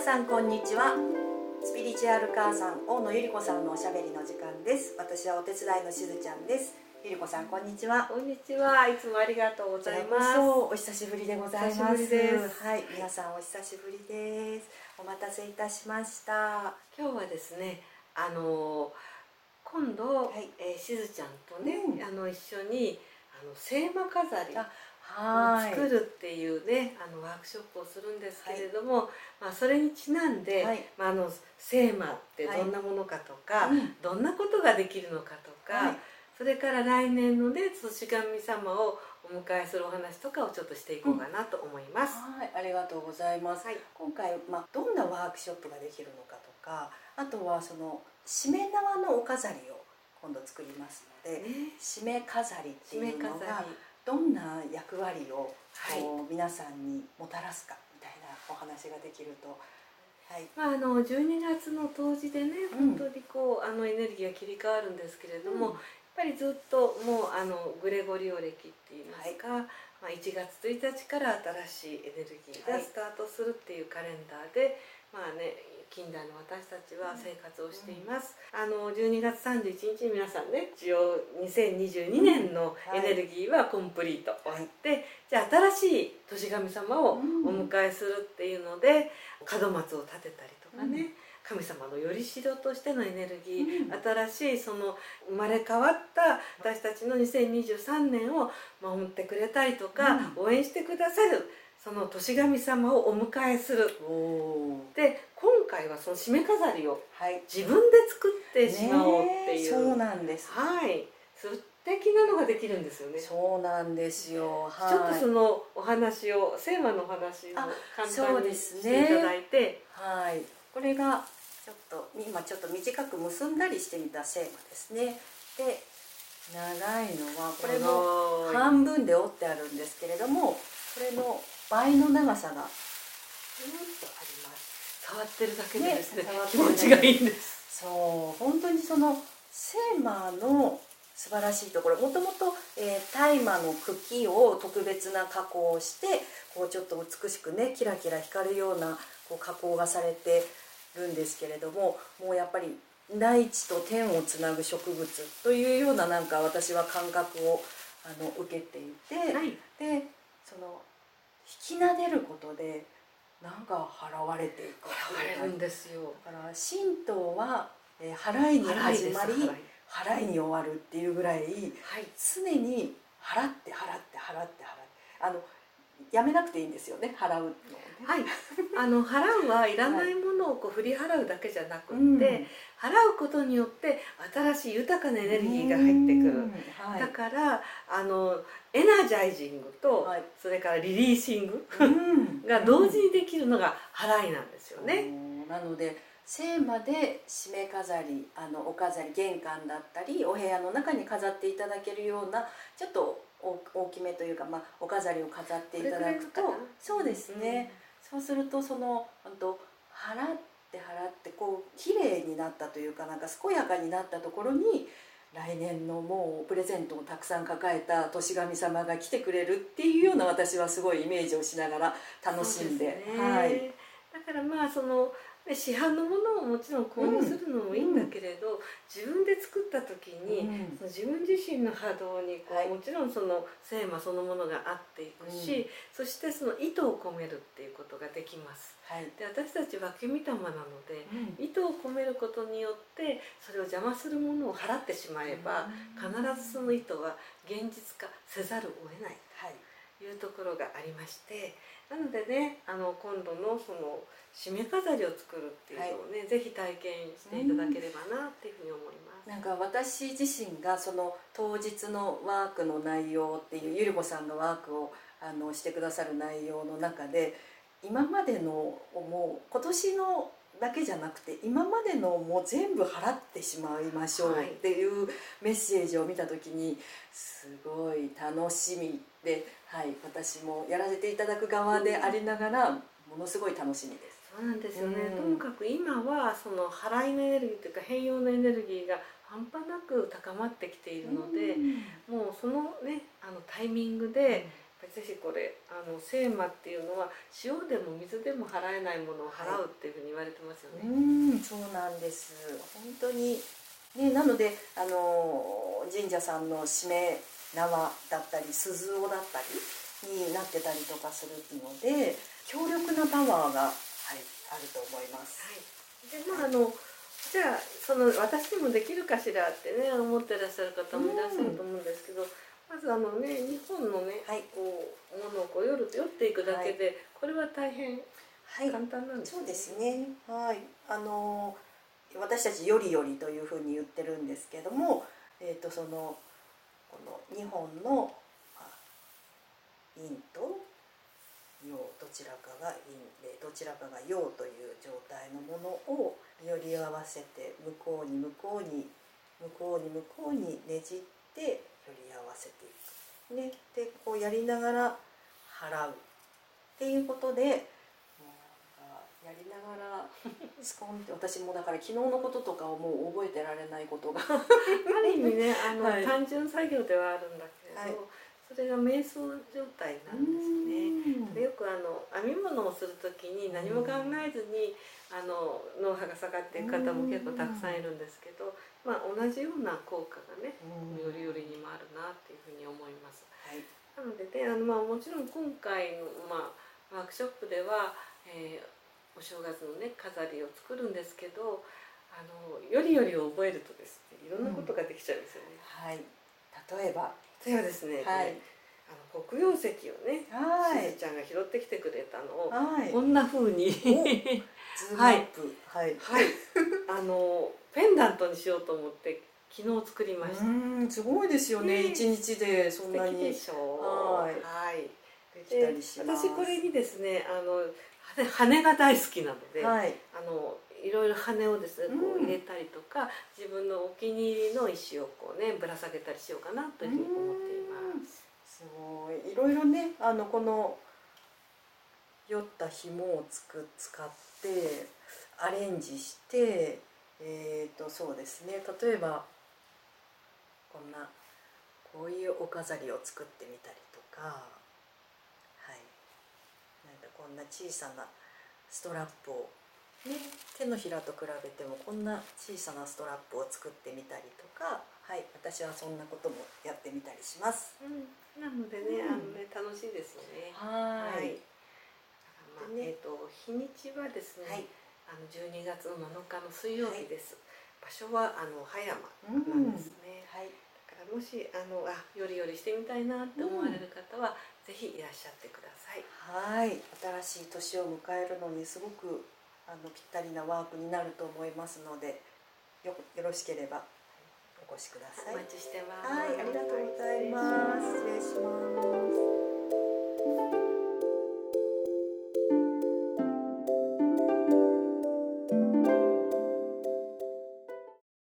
皆さんこんにちは。スピリチュアル母さん大野ゆり子さんのおしゃべりの時間です。私はお手伝いのしずちゃんです。ゆり子さんこんにちは。こんにちは。いつもありがとうございます。お久しぶりでございます。お久しぶりです。はい。皆さんお久しぶりです。お待たせいたしました。今日はですね、あの今度、はい。えーしずちゃんとね、うん。あの一緒にあの聖魔飾り作るっていうね、あのワークショップをするんですけれども、まあそれにちなんで、はい。まああの聖魔ってどんなものかとか、うん。どんなことができるのかとか。はい。それから来年のね年神様をお迎えするお話とかをちょっとしていこうかなと思います。はい、ありがとうございます。はい。今回、まあ、どんなワークショップができるのかとか、あとはその締め縄のお飾りを今度作りますので、ね。締め飾りっていうの飾がりどんな役割をはい。こう皆さんにもたらすかみたいなお話ができると、はい、まあ、あの12月の冬至でねうん。本当にこうあのエネルギーが切り替わるんですけれども、うん。やっぱりずっともうあのグレゴリオ暦って言いますか、まあ、1月1日から新しいエネルギーがはい。スタートするっていうカレンダーで、まあね近代の私たちは生活をしています、あの12月31日に皆さんね一応2022年のエネルギーはコンプリート終わって、じゃあ新しい年神様をお迎えするっていうので、門松を立てたりとかね、神様のよりしろとしてのエネルギー、うん。新しいその生まれ変わった私たちの2023年を守ってくれたりとか、応援してくださるその年神様をお迎えする。で今回はその締め飾りをはい、自分で作ってしまおうっていう、そうなんです。はい。素敵なのができるんですよね。そうなんですよ。はい、ちょっとそのお話を聖魔のお話をあ簡単にしていただいて、はい、これがちょっと今ちょっと短く結んだりしてみたセーマですね。で長いのはこれもも半分で折ってあるんですけれどもこれの倍の長さがうんとあります。触ってるだけでですね気持ちがいいんです。そう本当にそのセーマの素晴らしいところもともとえー大麻の茎を特別な加工をしてこうちょっと美しくねキラキラ光るようなこう加工がされてるんですけれどももうやっぱり大地と天をつなぐ植物というようななんか私は感覚をあの受けていて、はい。でその引き撫でることでなんか払われていく現れるんですよ。だから神道は、えー払いに始まり払いに終わるっていうぐらいはい。常に払って払って払って払ってあのやめなくていいんですよね払うのをね。はい。あの払うはいらないものをこう振り払うだけじゃなくって、うん。払うことによって新しい豊かなエネルギーが入ってくる。うん。はい。だからあのエナジャイジングと、はい。それからリリーシングうん。が同時にできるのが払いなんですよね。うん。なので聖魔で締め飾りあのお飾り玄関だったりお部屋の中に飾っていただけるようなちょっと大大きめというか、まあ、お飾りを飾っていただくとそうですね、そうするとその本当払って払ってこう綺麗になったというかなんか健やかになったところに来年のもうプレゼントをたくさん抱えた年神様が来てくれるっていうような私はすごいイメージをしながら楽しんでそうすねはい。だからまあそのね市販のものをもちろん購入するのもいいんだけれど、自分で作った時に、うん。その自分自身の波動にこう、はい。もちろんその聖魔そのものが合っていくし、そしてその意図を込めるっていうことができます。はい。で私たちは分け御霊なのでうん。意図を込めることによってそれを邪魔するものを払ってしまえば、必ずその意図は現実化せざるを得ないというところがありましてなのでねあの今度のその締め飾りを作るっていうのをね、ぜひ体験していただければなっていうふうに思います。なんか私自身がその当日のワークの内容っていうゆり子さんがワークをあのしてくださる内容の中で今までのもう今年のだけじゃなくて今までのも全部払ってしまいましょうはい。っていうメッセージを見た時にすごい楽しみで、はい、私もやらせていただく側でありながらものすごい楽しみです。そうなんですよね、うん。ともかく今はその払いのエネルギーというか変容のエネルギーが半端なく高まってきているので、もうそのねあのタイミングでぜひこれあの聖魔っていうのは塩でも水でも払えないものを払うっていうふうに言われてますよね。うんそうなんです本当にねなのであの神社さんの締め縄だったり鈴尾だったりになってたりとかするので強力なパワーが、はい、あると思います。はい、でまああのじゃあその私にもできるかしらってね思ってらっしゃる方もいらっしゃると思うんですけど、まずあのね日本のね、はいこうものをこう酔る酔っていくだけで、これは大変はい簡単なんですそうですね。はい。あの私たちよりよりというふうに言ってるんですけども、えっ、とそのこの日本のあ陰と陽どちらかが陰でどちらかが陽という状態のものをより合わせて向こうに向こうに向こうに向こうにねじってより合わせていく。ね、でこうやりながら払う。っていうことでもうなんかやりながら スコンって私もだから昨日のこととかをもう覚えてられないことが。ある意味ねあの、はい。単純作業ではあるんだけれど、はい。それが瞑想状態なんですね。あの編み物をする時に何も考えずにあの脳波が下がっていく方も結構たくさんいるんですけど、まあ、同じような効果がねよりよりにもあるなっていうふうに思います。はい。なのでねあの、まあ、もちろん今回の、まあ、ワークショップでは、えーお正月のね飾りを作るんですけどあのよりよりを覚えるとですねいろんなことができちゃうんですよね。はい。例えば。例えばですね、はい。あの黒曜石をね、はい。しずちゃんが拾ってきてくれたのを、はい。こんな風に。ズームアップ。はい。はい。あのペンダントにしようと思って昨日作りました。うんすごいですよね。ね一日でそんなに。しょう。はい。はい。できたりします。私これにですねあの羽羽が大好きなので、はい。あのいろいろ羽をですねこううん。入れたりとか、自分のお気に入りの石をこうねぶら下げたりしようかなというふうに思っています。ろいろねあのこの酔った紐をつく使ってアレンジしてえー、とそうですね。例えばこんなこういうお飾りを作ってみたりとかはい。なんかこんな小さなストラップを、手のひらと比べてもこんな小さなストラップを作ってみたりとかはい私はそんなこともやってみたりします。うん、なのでね、うんあのね楽しいですよね。ははい。まあ、でねえっ、と日にちはですね、はいあの12月の7日の水曜日です。場所はあの葉山うんなんですね。はいだからもしあのあよりよりしてみたいなって思われる方は、ぜひいらっしゃってください。はい新しい年を迎えるのにすごくあのぴったりなワークになると思いますのでよよろしければお越しください。お待ちしてます。はい、ありがとうございます。失礼します。